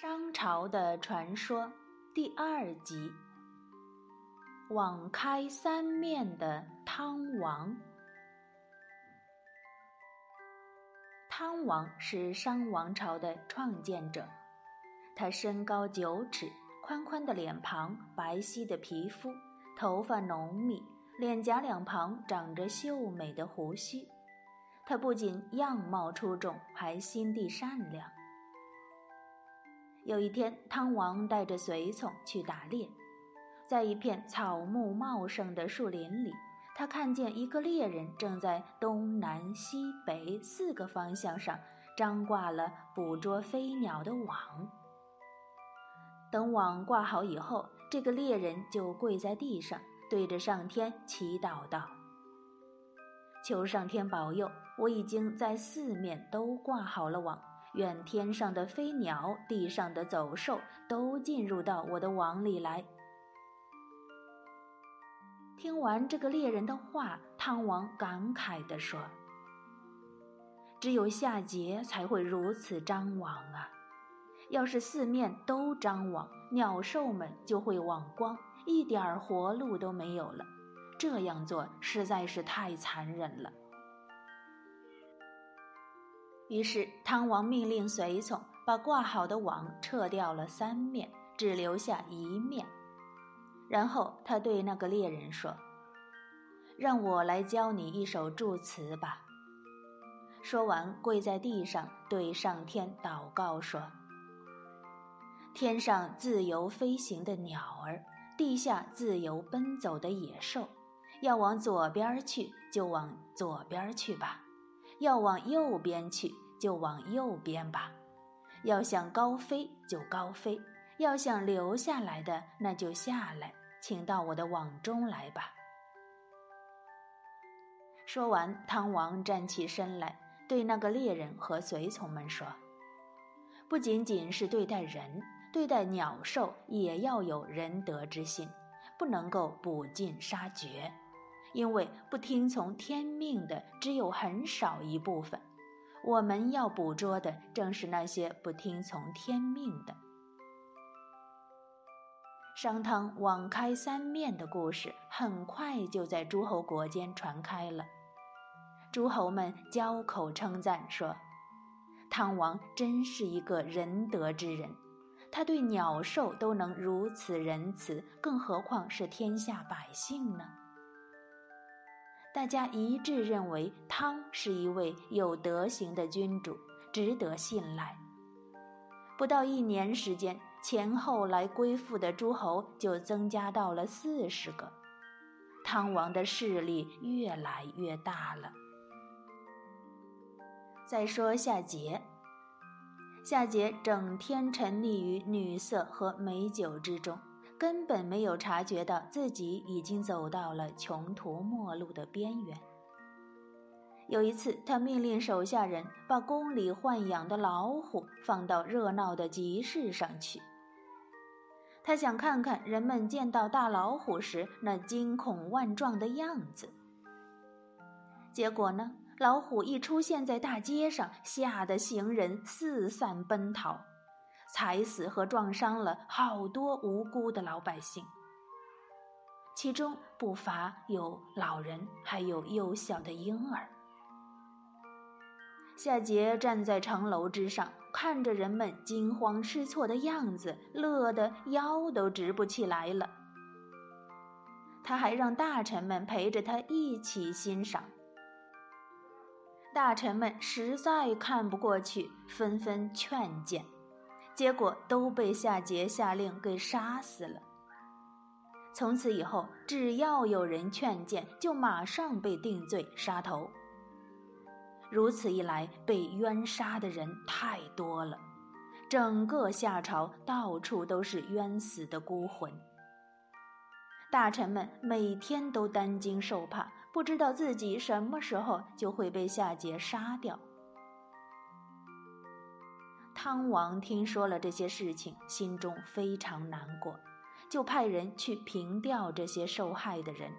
商朝的传说第二集：网开三面的汤王。汤王是商王朝的创建者，他身高九尺，宽宽的脸庞，白皙的皮肤，头发浓密，脸颊两旁长着秀美的胡须。他不仅样貌出众，还心地善良。有一天，汤王带着随从去打猎，在一片草木茂盛的树林里，他看见一个猎人正在东南西北四个方向上张挂了捕捉飞鸟的网。等网挂好以后，这个猎人就跪在地上，对着上天祈祷道：“求上天保佑，我已经在四面都挂好了网。”愿天上的飞鸟、地上的走兽都进入到我的网里来。听完这个猎人的话，汤王感慨地说：“只有夏桀才会如此张网啊！要是四面都张网，鸟兽们就会网光，一点活路都没有了。这样做实在是太残忍了。”于是，汤王命令随从把挂好的网撤掉了三面，只留下一面。然后他对那个猎人说：“让我来教你一首祝词吧。”说完，跪在地上对上天祷告说：“天上自由飞行的鸟儿，地下自由奔走的野兽，要往左边去就往左边去吧。”要往右边去，就往右边吧；要想高飞，就高飞；要想留下来的，那就下来，请到我的网中来吧。说完，汤王站起身来，对那个猎人和随从们说：“不仅仅是对待人，对待鸟兽也要有仁德之心，不能够捕尽杀绝。”因为不听从天命的只有很少一部分，我们要捕捉的正是那些不听从天命的。商汤网开三面的故事很快就在诸侯国间传开了，诸侯们交口称赞说：“汤王真是一个仁德之人，他对鸟兽都能如此仁慈，更何况是天下百姓呢？”大家一致认为汤是一位有德行的君主，值得信赖。不到一年时间，前后来归附的诸侯就增加到了四十个，汤王的势力越来越大了。再说夏桀，夏桀整天沉溺于女色和美酒之中。根本没有察觉到自己已经走到了穷途末路的边缘。有一次，他命令手下人把宫里豢养的老虎放到热闹的集市上去。他想看看人们见到大老虎时那惊恐万状的样子。结果呢，老虎一出现在大街上，吓得行人四散奔逃。踩死和撞伤了好多无辜的老百姓，其中不乏有老人，还有幼小的婴儿。夏桀站在城楼之上，看着人们惊慌失措的样子，乐得腰都直不起来了。他还让大臣们陪着他一起欣赏。大臣们实在看不过去，纷纷劝谏。结果都被夏桀下令给杀死了。从此以后，只要有人劝谏，就马上被定罪杀头。如此一来，被冤杀的人太多了，整个夏朝到处都是冤死的孤魂。大臣们每天都担惊受怕，不知道自己什么时候就会被夏桀杀掉。汤王听说了这些事情，心中非常难过，就派人去平调这些受害的人。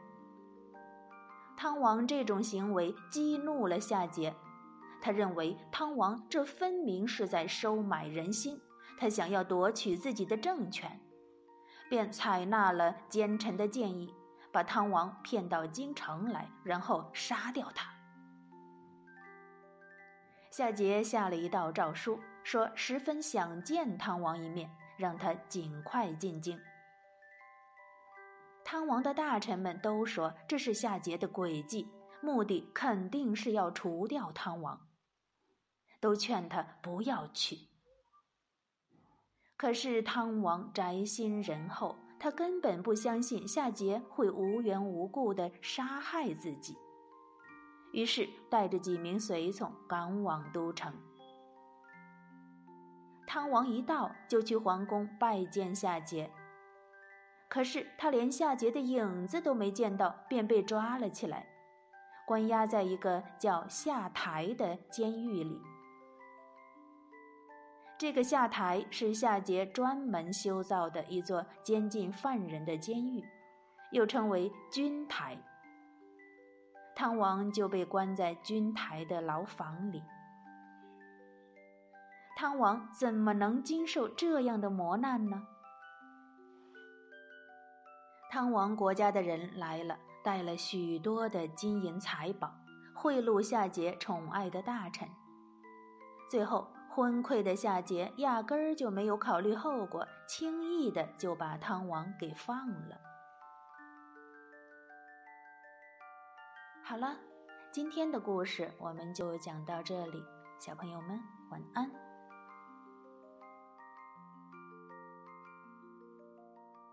汤王这种行为激怒了夏桀，他认为汤王这分明是在收买人心，他想要夺取自己的政权，便采纳了奸臣的建议，把汤王骗到京城来，然后杀掉他。夏桀下了一道诏书，说十分想见汤王一面，让他尽快进京。汤王的大臣们都说这是夏桀的诡计，目的肯定是要除掉汤王，都劝他不要去。可是汤王宅心仁厚，他根本不相信夏桀会无缘无故的杀害自己，于是带着几名随从赶往都城。汤王一到，就去皇宫拜见夏桀。可是他连夏桀的影子都没见到，便被抓了起来，关押在一个叫下台的监狱里。这个下台是夏桀专门修造的一座监禁犯人的监狱，又称为军台。汤王就被关在军台的牢房里。汤王怎么能经受这样的磨难呢？汤王国家的人来了，带了许多的金银财宝，贿赂夏桀宠爱的大臣。最后，昏聩的夏桀压根儿就没有考虑后果，轻易的就把汤王给放了。好了，今天的故事我们就讲到这里，小朋友们晚安。